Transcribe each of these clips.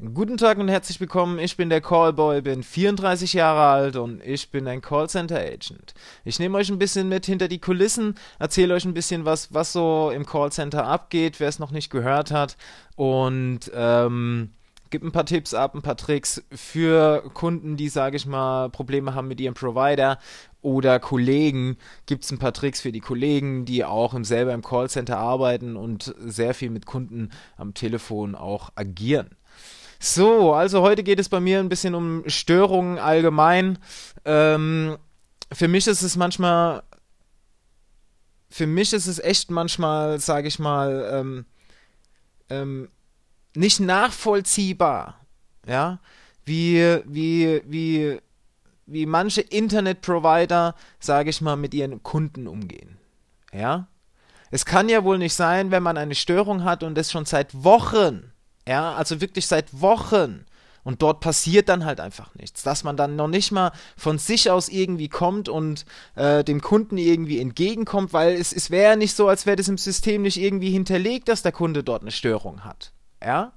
Guten Tag und herzlich willkommen. Ich bin der Callboy, bin 34 Jahre alt und ich bin ein Callcenter Agent. Ich nehme euch ein bisschen mit hinter die Kulissen, erzähle euch ein bisschen was, was so im Callcenter abgeht, wer es noch nicht gehört hat und ähm, gebe ein paar Tipps ab, ein paar Tricks für Kunden, die, sage ich mal, Probleme haben mit ihrem Provider oder Kollegen. Gibt es ein paar Tricks für die Kollegen, die auch selber im Callcenter arbeiten und sehr viel mit Kunden am Telefon auch agieren. So, also heute geht es bei mir ein bisschen um Störungen allgemein. Ähm, für mich ist es manchmal, für mich ist es echt manchmal, sage ich mal, ähm, ähm, nicht nachvollziehbar, ja, wie, wie, wie, wie manche Internetprovider, sage ich mal, mit ihren Kunden umgehen, ja. Es kann ja wohl nicht sein, wenn man eine Störung hat und das schon seit Wochen ja, also wirklich seit Wochen. Und dort passiert dann halt einfach nichts. Dass man dann noch nicht mal von sich aus irgendwie kommt und äh, dem Kunden irgendwie entgegenkommt, weil es, es wäre ja nicht so, als wäre das im System nicht irgendwie hinterlegt, dass der Kunde dort eine Störung hat. Ja?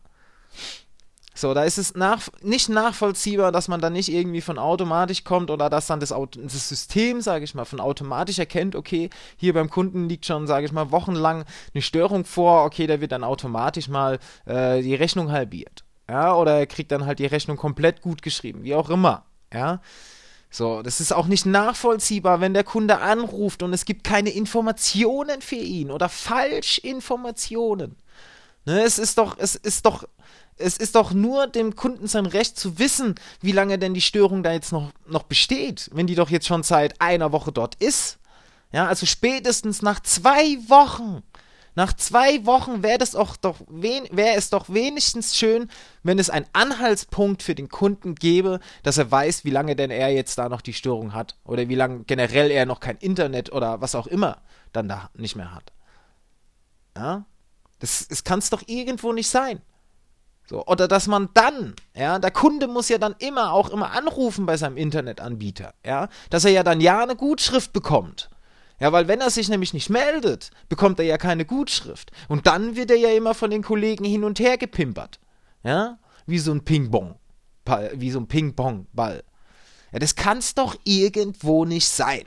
So, da ist es nach, nicht nachvollziehbar, dass man dann nicht irgendwie von automatisch kommt oder dass dann das, das System, sage ich mal, von automatisch erkennt, okay, hier beim Kunden liegt schon, sage ich mal, wochenlang eine Störung vor, okay, da wird dann automatisch mal äh, die Rechnung halbiert. Ja, oder er kriegt dann halt die Rechnung komplett gut geschrieben, wie auch immer. Ja. So, das ist auch nicht nachvollziehbar, wenn der Kunde anruft und es gibt keine Informationen für ihn oder Falschinformationen. Ne, es ist doch, es ist doch es ist doch nur dem Kunden sein Recht zu wissen, wie lange denn die Störung da jetzt noch, noch besteht, wenn die doch jetzt schon seit einer Woche dort ist. Ja, also spätestens nach zwei Wochen. Nach zwei Wochen wäre doch wäre es doch wenigstens schön, wenn es einen Anhaltspunkt für den Kunden gäbe, dass er weiß, wie lange denn er jetzt da noch die Störung hat oder wie lange generell er noch kein Internet oder was auch immer dann da nicht mehr hat. Ja, das, das kann es doch irgendwo nicht sein. So, oder dass man dann, ja, der Kunde muss ja dann immer auch immer anrufen bei seinem Internetanbieter, ja, dass er ja dann ja eine Gutschrift bekommt. Ja, weil wenn er sich nämlich nicht meldet, bekommt er ja keine Gutschrift. Und dann wird er ja immer von den Kollegen hin und her gepimpert. Ja, wie so ein Ping-Pong. Wie so ein Ping-Pong-Ball. Ja, das kann's doch irgendwo nicht sein.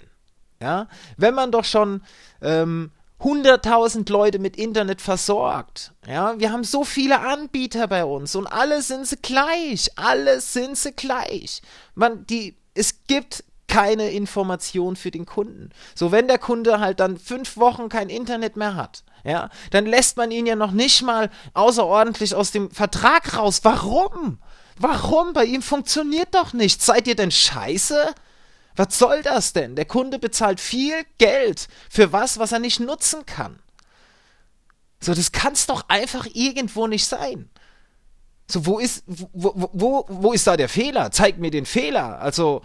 Ja, wenn man doch schon ähm, 100.000 Leute mit Internet versorgt. Ja, wir haben so viele Anbieter bei uns und alle sind sie gleich. Alle sind sie gleich. Man, die, es gibt keine Information für den Kunden. So, wenn der Kunde halt dann fünf Wochen kein Internet mehr hat, ja, dann lässt man ihn ja noch nicht mal außerordentlich aus dem Vertrag raus. Warum? Warum? Bei ihm funktioniert doch nichts. Seid ihr denn scheiße? Was soll das denn? Der Kunde bezahlt viel Geld für was, was er nicht nutzen kann. So, das kann's doch einfach irgendwo nicht sein. So, wo ist, wo, wo, wo ist da der Fehler? Zeig mir den Fehler. Also,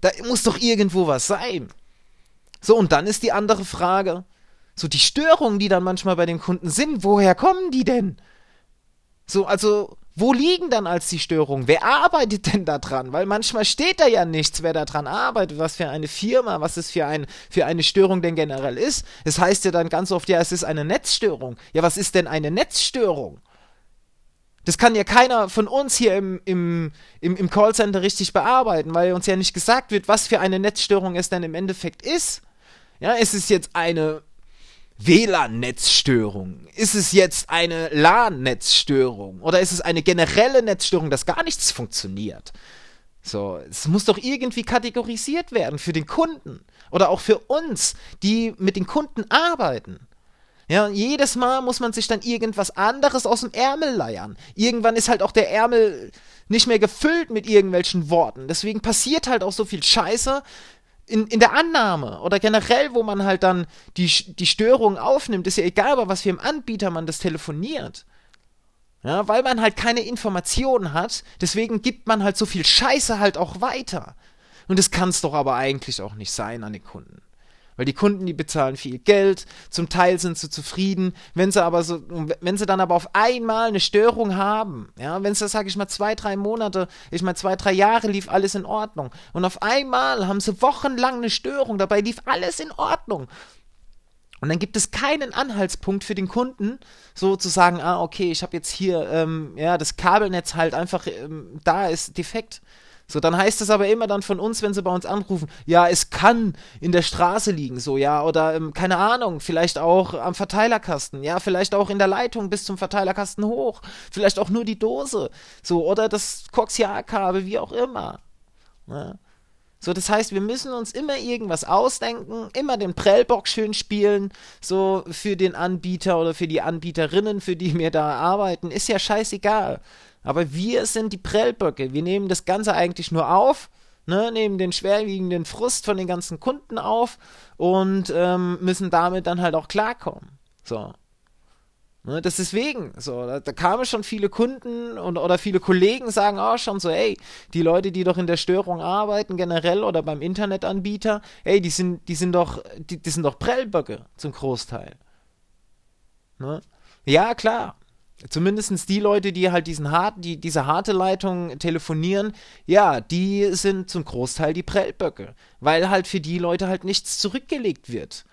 da muss doch irgendwo was sein. So, und dann ist die andere Frage, so die Störungen, die dann manchmal bei den Kunden sind, woher kommen die denn? So, also, wo liegen dann als die Störungen? Wer arbeitet denn da dran? Weil manchmal steht da ja nichts, wer da dran arbeitet, was für eine Firma, was es für, ein, für eine Störung denn generell ist. Es heißt ja dann ganz oft, ja, es ist eine Netzstörung. Ja, was ist denn eine Netzstörung? Das kann ja keiner von uns hier im, im, im, im Callcenter richtig bearbeiten, weil uns ja nicht gesagt wird, was für eine Netzstörung es denn im Endeffekt ist. Ja, ist es jetzt eine WLAN-Netzstörung? Ist es jetzt eine LAN-Netzstörung? Oder ist es eine generelle Netzstörung, dass gar nichts funktioniert? So, es muss doch irgendwie kategorisiert werden für den Kunden oder auch für uns, die mit den Kunden arbeiten. Ja, jedes Mal muss man sich dann irgendwas anderes aus dem Ärmel leiern. Irgendwann ist halt auch der Ärmel nicht mehr gefüllt mit irgendwelchen Worten. Deswegen passiert halt auch so viel Scheiße, in, in der Annahme oder generell, wo man halt dann die, die Störungen aufnimmt, ist ja egal, bei was für einem Anbieter man das telefoniert. Ja, weil man halt keine Informationen hat, deswegen gibt man halt so viel Scheiße halt auch weiter. Und das kann es doch aber eigentlich auch nicht sein an den Kunden. Weil die Kunden, die bezahlen viel Geld, zum Teil sind sie zufrieden. Wenn sie aber so, wenn sie dann aber auf einmal eine Störung haben, ja, wenn sie, sag ich mal, zwei, drei Monate, ich meine, zwei, drei Jahre lief alles in Ordnung. Und auf einmal haben sie wochenlang eine Störung, dabei lief alles in Ordnung. Und dann gibt es keinen Anhaltspunkt für den Kunden, so zu sagen, ah, okay, ich habe jetzt hier, ähm, ja, das Kabelnetz halt einfach, ähm, da ist defekt. So, dann heißt es aber immer dann von uns, wenn sie bei uns anrufen, ja, es kann in der Straße liegen, so, ja, oder ähm, keine Ahnung, vielleicht auch am Verteilerkasten, ja, vielleicht auch in der Leitung bis zum Verteilerkasten hoch, vielleicht auch nur die Dose, so, oder das Koaxialkabel, wie auch immer. Ja. So, das heißt, wir müssen uns immer irgendwas ausdenken, immer den Prellbock schön spielen, so für den Anbieter oder für die Anbieterinnen, für die wir da arbeiten, ist ja scheißegal. Aber wir sind die Prellböcke. Wir nehmen das Ganze eigentlich nur auf, ne, nehmen den schwerwiegenden Frust von den ganzen Kunden auf und ähm, müssen damit dann halt auch klarkommen. So. Ne, das ist deswegen, so, da, da, kamen schon viele Kunden und, oder viele Kollegen sagen auch schon so, ey, die Leute, die doch in der Störung arbeiten, generell oder beim Internetanbieter, ey, die sind, die sind doch, die, die sind doch Prellböcke zum Großteil. Ne? Ja, klar. Zumindest die Leute, die halt diesen hart, die, diese harte Leitung telefonieren, ja, die sind zum Großteil die Prellböcke. Weil halt für die Leute halt nichts zurückgelegt wird.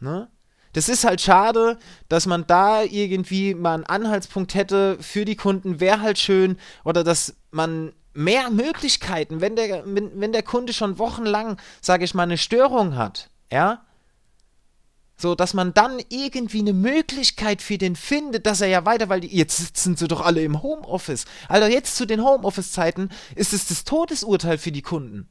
Ne? das ist halt schade, dass man da irgendwie mal einen Anhaltspunkt hätte für die Kunden, wäre halt schön, oder dass man mehr Möglichkeiten, wenn der, wenn, wenn der Kunde schon wochenlang, sage ich mal, eine Störung hat, ja, so, dass man dann irgendwie eine Möglichkeit für den findet, dass er ja weiter, weil die, jetzt sitzen sie doch alle im Homeoffice. Alter, jetzt zu den Homeoffice-Zeiten ist es das Todesurteil für die Kunden.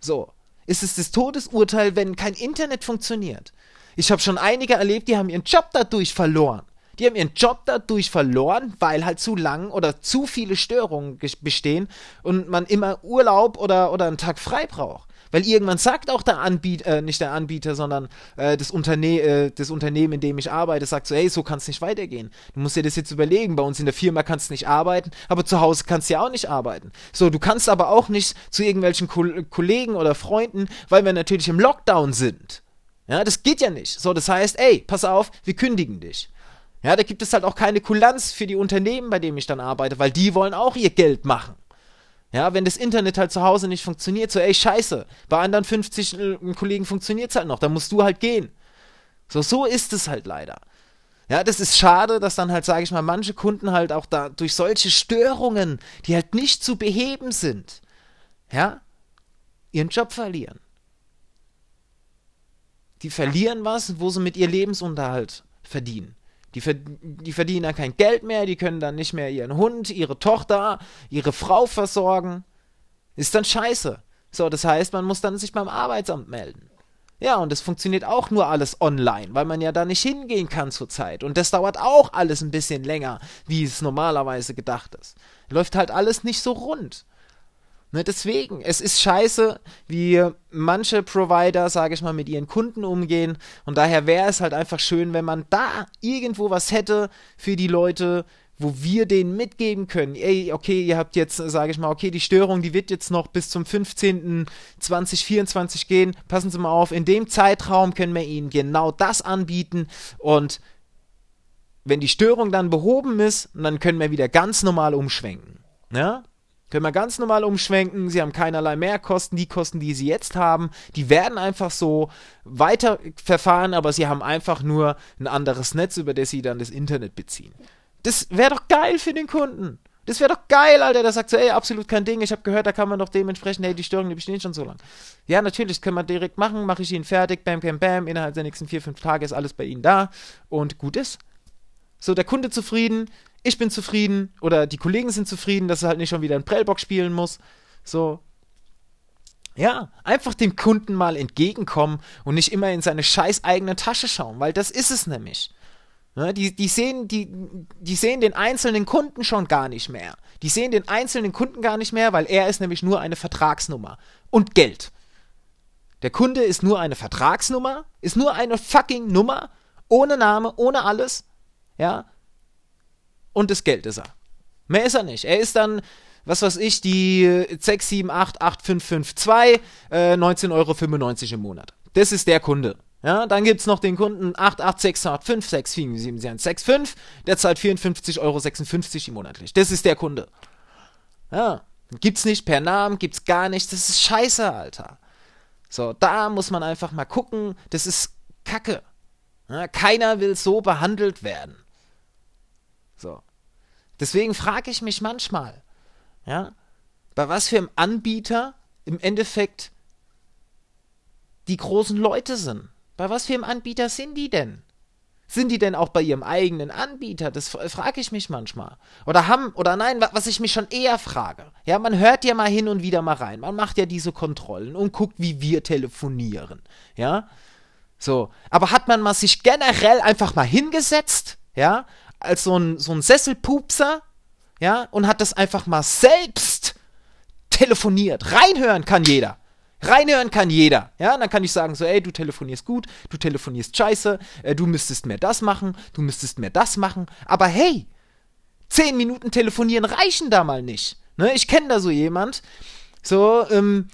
So, ist es das Todesurteil, wenn kein Internet funktioniert. Ich habe schon einige erlebt, die haben ihren Job dadurch verloren. Die haben ihren Job dadurch verloren, weil halt zu lang oder zu viele Störungen bestehen und man immer Urlaub oder, oder einen Tag frei braucht. Weil irgendwann sagt auch der Anbieter, äh, nicht der Anbieter, sondern äh, das, Unterne äh, das Unternehmen, in dem ich arbeite, sagt so, hey, so kann es nicht weitergehen. Du musst dir das jetzt überlegen. Bei uns in der Firma kannst du nicht arbeiten, aber zu Hause kannst du ja auch nicht arbeiten. So, du kannst aber auch nicht zu irgendwelchen Ko Kollegen oder Freunden, weil wir natürlich im Lockdown sind. Ja, das geht ja nicht. So, das heißt, ey, pass auf, wir kündigen dich. Ja, da gibt es halt auch keine Kulanz für die Unternehmen, bei denen ich dann arbeite, weil die wollen auch ihr Geld machen. Ja, wenn das Internet halt zu Hause nicht funktioniert, so, ey, scheiße, bei anderen 50 äh, Kollegen funktioniert es halt noch, dann musst du halt gehen. So, so ist es halt leider. Ja, das ist schade, dass dann halt, sage ich mal, manche Kunden halt auch da durch solche Störungen, die halt nicht zu beheben sind, ja, ihren Job verlieren die verlieren was, wo sie mit ihr Lebensunterhalt verdienen. Die, die verdienen dann kein Geld mehr, die können dann nicht mehr ihren Hund, ihre Tochter, ihre Frau versorgen. Ist dann scheiße. So, das heißt, man muss dann sich beim Arbeitsamt melden. Ja, und das funktioniert auch nur alles online, weil man ja da nicht hingehen kann zurzeit. Und das dauert auch alles ein bisschen länger, wie es normalerweise gedacht ist. Läuft halt alles nicht so rund. Ne, deswegen, es ist scheiße, wie manche Provider, sage ich mal, mit ihren Kunden umgehen. Und daher wäre es halt einfach schön, wenn man da irgendwo was hätte für die Leute, wo wir denen mitgeben können, ey, okay, ihr habt jetzt, sage ich mal, okay, die Störung, die wird jetzt noch bis zum 15.2024 gehen. Passen Sie mal auf, in dem Zeitraum können wir Ihnen genau das anbieten und wenn die Störung dann behoben ist, dann können wir wieder ganz normal umschwenken. Ja? Können wir ganz normal umschwenken, sie haben keinerlei Mehrkosten, die Kosten, die sie jetzt haben, die werden einfach so weiter verfahren, aber sie haben einfach nur ein anderes Netz, über das sie dann das Internet beziehen. Das wäre doch geil für den Kunden. Das wäre doch geil, Alter. Der sagt so, ey, absolut kein Ding. Ich habe gehört, da kann man doch dementsprechend, hey, die Störungen, die bestehen schon so lang. Ja, natürlich, können wir direkt machen. Mache ich ihn fertig. Bam, bam, bam. Innerhalb der nächsten vier, fünf Tage ist alles bei Ihnen da. Und gut ist. So, der Kunde zufrieden ich bin zufrieden oder die Kollegen sind zufrieden, dass er halt nicht schon wieder einen Prellbock spielen muss. So. Ja, einfach dem Kunden mal entgegenkommen und nicht immer in seine scheiß eigene Tasche schauen, weil das ist es nämlich. Ja, die, die, sehen, die, die sehen den einzelnen Kunden schon gar nicht mehr. Die sehen den einzelnen Kunden gar nicht mehr, weil er ist nämlich nur eine Vertragsnummer. Und Geld. Der Kunde ist nur eine Vertragsnummer, ist nur eine fucking Nummer, ohne Name, ohne alles. Ja, und das Geld ist er. Mehr ist er nicht. Er ist dann, was weiß ich, die 6788552, äh, 19,95 Euro im Monat. Das ist der Kunde. Ja, dann gibt es noch den Kunden 88685677165, der zahlt 54,56 Euro monatlich. Das ist der Kunde. Ja, gibt's nicht per Namen, gibt's gar nichts. Das ist scheiße, Alter. So, da muss man einfach mal gucken. Das ist Kacke. Ja, keiner will so behandelt werden. Deswegen frage ich mich manchmal, ja, bei was für einem Anbieter im Endeffekt die großen Leute sind. Bei was für einem Anbieter sind die denn? Sind die denn auch bei ihrem eigenen Anbieter? Das frage ich mich manchmal. Oder haben, oder nein, was ich mich schon eher frage. Ja, man hört ja mal hin und wieder mal rein. Man macht ja diese Kontrollen und guckt, wie wir telefonieren. Ja, so. Aber hat man mal sich generell einfach mal hingesetzt, ja, als so ein, so ein Sesselpupser, ja, und hat das einfach mal selbst telefoniert. Reinhören kann jeder. Reinhören kann jeder. Ja, dann kann ich sagen, so, ey, du telefonierst gut, du telefonierst scheiße, äh, du müsstest mehr das machen, du müsstest mehr das machen. Aber hey, zehn Minuten telefonieren reichen da mal nicht. Ne? Ich kenne da so jemand, so, ähm,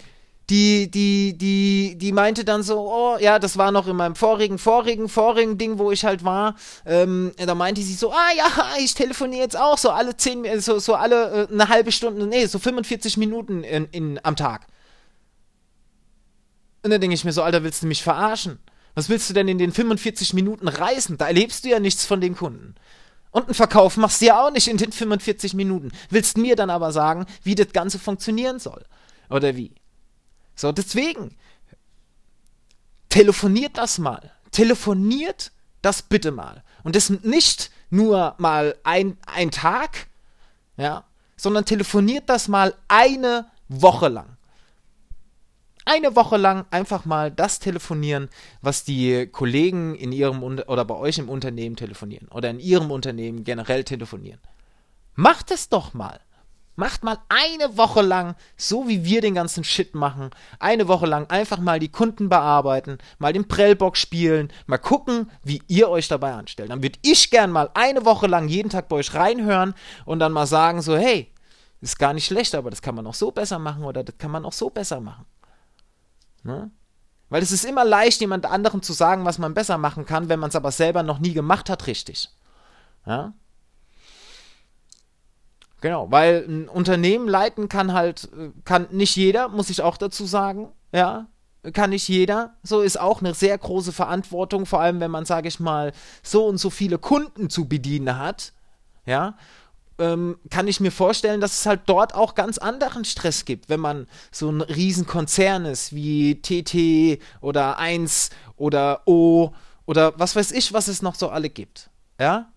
die, die, die, die meinte dann so, oh, ja, das war noch in meinem vorigen, vorigen, vorigen Ding, wo ich halt war. Ähm, da meinte sie so, ah ja, ich telefoniere jetzt auch so alle zehn, so, so alle äh, eine halbe Stunde, nee, so 45 Minuten in, in, am Tag. Und dann denke ich mir so, Alter, willst du mich verarschen? Was willst du denn in den 45 Minuten reisen? Da erlebst du ja nichts von den Kunden. Und einen Verkauf machst du ja auch nicht in den 45 Minuten. Willst mir dann aber sagen, wie das Ganze funktionieren soll. Oder wie? So, deswegen. Telefoniert das mal. Telefoniert das bitte mal. Und das nicht nur mal ein, ein Tag, ja, sondern telefoniert das mal eine Woche lang eine Woche lang einfach mal das telefonieren, was die Kollegen in ihrem oder bei euch im Unternehmen telefonieren oder in ihrem Unternehmen generell telefonieren. Macht es doch mal. Macht mal eine Woche lang, so wie wir den ganzen Shit machen, eine Woche lang einfach mal die Kunden bearbeiten, mal den Prellbock spielen, mal gucken, wie ihr euch dabei anstellt. Dann würde ich gern mal eine Woche lang jeden Tag bei euch reinhören und dann mal sagen so, hey, ist gar nicht schlecht, aber das kann man auch so besser machen oder das kann man auch so besser machen. Ne? Weil es ist immer leicht, jemand anderem zu sagen, was man besser machen kann, wenn man es aber selber noch nie gemacht hat, richtig. Ja? Genau, weil ein Unternehmen leiten kann halt, kann nicht jeder, muss ich auch dazu sagen, ja, kann nicht jeder. So ist auch eine sehr große Verantwortung, vor allem wenn man, sage ich mal, so und so viele Kunden zu bedienen hat, ja ähm, kann ich mir vorstellen, dass es halt dort auch ganz anderen Stress gibt, wenn man so ein Riesenkonzern ist wie TT oder 1 oder O oder was weiß ich, was es noch so alle gibt. Ja?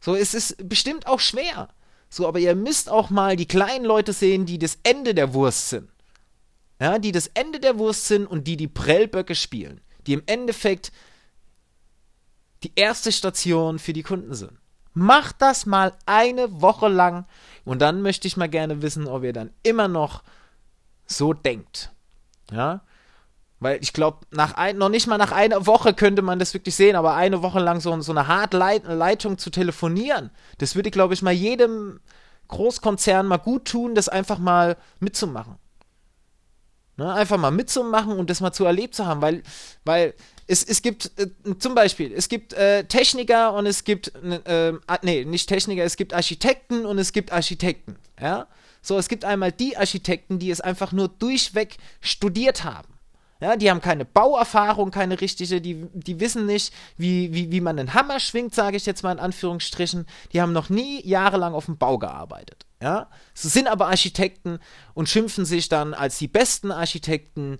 So, es ist bestimmt auch schwer. So, aber ihr müsst auch mal die kleinen Leute sehen, die das Ende der Wurst sind. Ja, die das Ende der Wurst sind und die die Prellböcke spielen. Die im Endeffekt die erste Station für die Kunden sind. Macht das mal eine Woche lang und dann möchte ich mal gerne wissen, ob ihr dann immer noch so denkt. Ja? Weil ich glaube, nach ein, noch nicht mal nach einer Woche könnte man das wirklich sehen, aber eine Woche lang so, so eine harte Leit Leitung zu telefonieren, das würde, glaube ich, mal jedem Großkonzern mal gut tun, das einfach mal mitzumachen. Ne? Einfach mal mitzumachen und das mal zu erlebt zu haben, weil, weil es, es gibt äh, zum Beispiel, es gibt äh, Techniker und es gibt, äh, nee, nicht Techniker, es gibt Architekten und es gibt Architekten, ja. So, es gibt einmal die Architekten, die es einfach nur durchweg studiert haben. Ja, die haben keine Bauerfahrung, keine richtige, die, die wissen nicht, wie, wie, wie man einen Hammer schwingt, sage ich jetzt mal in Anführungsstrichen. Die haben noch nie jahrelang auf dem Bau gearbeitet. Ja, sie sind aber Architekten und schimpfen sich dann als die besten Architekten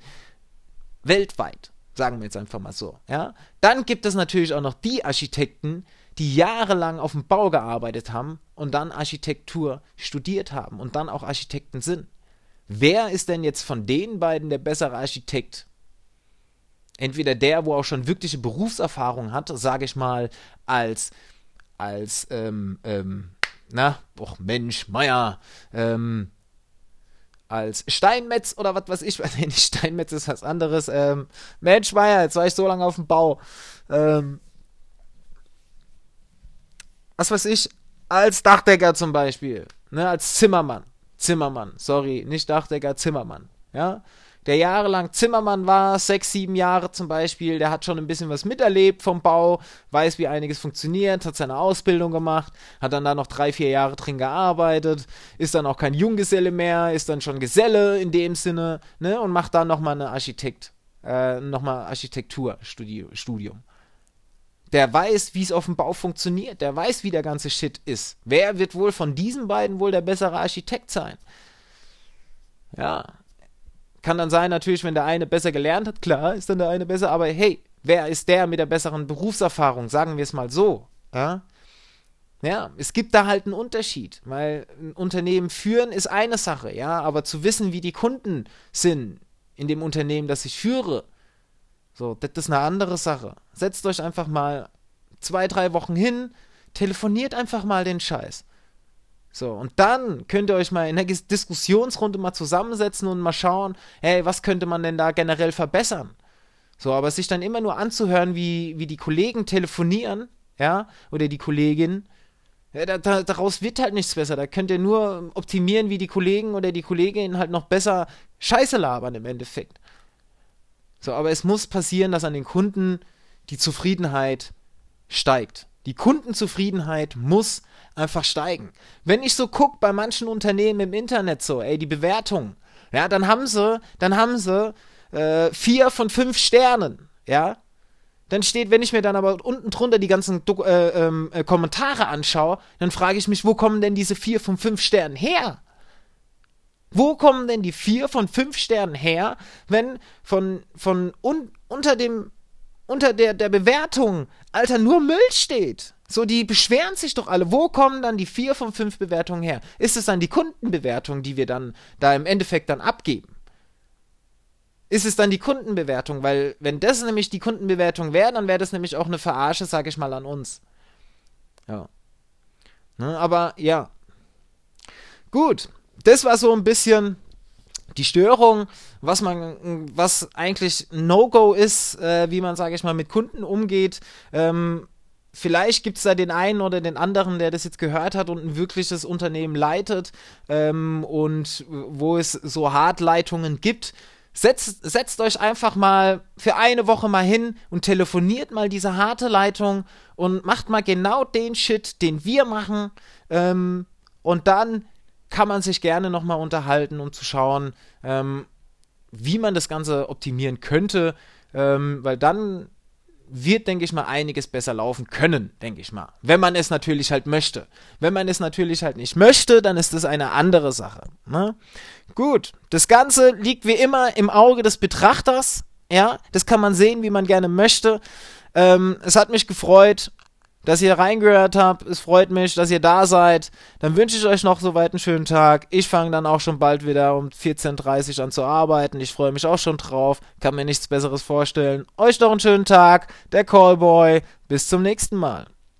weltweit. Sagen wir jetzt einfach mal so. Ja? Dann gibt es natürlich auch noch die Architekten, die jahrelang auf dem Bau gearbeitet haben und dann Architektur studiert haben und dann auch Architekten sind. Wer ist denn jetzt von den beiden der bessere Architekt? Entweder der, wo auch schon wirkliche Berufserfahrung hat, sage ich mal, als, als, ähm, ähm, na, och Mensch, Meier, ähm, als Steinmetz oder was weiß ich. Nee, nicht Steinmetz ist was anderes. Ähm, Mensch, Meier, jetzt war ich so lange auf dem Bau. Ähm, was weiß ich, als Dachdecker zum Beispiel. Ne, als Zimmermann. Zimmermann, sorry, nicht Dachdecker, Zimmermann. Ja, der jahrelang Zimmermann war, sechs, sieben Jahre zum Beispiel, der hat schon ein bisschen was miterlebt vom Bau, weiß, wie einiges funktioniert, hat seine Ausbildung gemacht, hat dann da noch drei, vier Jahre drin gearbeitet, ist dann auch kein Junggeselle mehr, ist dann schon Geselle in dem Sinne, ne, und macht dann nochmal eine Architekt. äh, nochmal Architekturstudium. Der weiß, wie es auf dem Bau funktioniert. Der weiß, wie der ganze Shit ist. Wer wird wohl von diesen beiden wohl der bessere Architekt sein? Ja. Kann dann sein, natürlich, wenn der eine besser gelernt hat, klar, ist dann der eine besser, aber hey, wer ist der mit der besseren Berufserfahrung? Sagen wir es mal so. Ja. Ja, es gibt da halt einen Unterschied, weil ein Unternehmen führen ist eine Sache, ja, aber zu wissen, wie die Kunden sind in dem Unternehmen, das ich führe, so, das ist eine andere Sache. Setzt euch einfach mal zwei, drei Wochen hin, telefoniert einfach mal den Scheiß. So, und dann könnt ihr euch mal in der Diskussionsrunde mal zusammensetzen und mal schauen, hey, was könnte man denn da generell verbessern? So, aber sich dann immer nur anzuhören, wie, wie die Kollegen telefonieren, ja, oder die Kollegin, ja, da, da, daraus wird halt nichts besser. Da könnt ihr nur optimieren, wie die Kollegen oder die Kollegin halt noch besser Scheiße labern im Endeffekt. So, aber es muss passieren, dass an den Kunden die Zufriedenheit steigt. Die Kundenzufriedenheit muss einfach steigen. Wenn ich so gucke bei manchen Unternehmen im Internet so, ey, die Bewertung, ja, dann haben sie, dann haben sie äh, vier von fünf Sternen, ja. Dann steht, wenn ich mir dann aber unten drunter die ganzen Do äh, ähm, äh, Kommentare anschaue, dann frage ich mich, wo kommen denn diese vier von fünf Sternen her? Wo kommen denn die vier von fünf Sternen her, wenn von, von un, unter dem, unter der, der Bewertung, Alter, nur Müll steht? So, die beschweren sich doch alle. Wo kommen dann die vier von fünf Bewertungen her? Ist es dann die Kundenbewertung, die wir dann da im Endeffekt dann abgeben? ist es dann die Kundenbewertung, weil wenn das nämlich die Kundenbewertung wäre, dann wäre das nämlich auch eine Verarsche, sage ich mal, an uns. Ja. Ne, aber ja. Gut, das war so ein bisschen die Störung, was man, was eigentlich No-Go ist, äh, wie man, sage ich mal, mit Kunden umgeht. Ähm, vielleicht gibt es da den einen oder den anderen, der das jetzt gehört hat und ein wirkliches Unternehmen leitet ähm, und wo es so Hartleitungen gibt, Setzt, setzt euch einfach mal für eine Woche mal hin und telefoniert mal diese harte Leitung und macht mal genau den Shit, den wir machen. Ähm, und dann kann man sich gerne nochmal unterhalten, um zu schauen, ähm, wie man das Ganze optimieren könnte. Ähm, weil dann wird, denke ich mal, einiges besser laufen können, denke ich mal. Wenn man es natürlich halt möchte. Wenn man es natürlich halt nicht möchte, dann ist das eine andere Sache. Ne? Gut, das Ganze liegt wie immer im Auge des Betrachters. Ja, das kann man sehen, wie man gerne möchte. Ähm, es hat mich gefreut dass ihr reingehört habt. Es freut mich, dass ihr da seid. Dann wünsche ich euch noch soweit einen schönen Tag. Ich fange dann auch schon bald wieder um 14.30 Uhr an zu arbeiten. Ich freue mich auch schon drauf. Kann mir nichts Besseres vorstellen. Euch noch einen schönen Tag. Der Callboy. Bis zum nächsten Mal.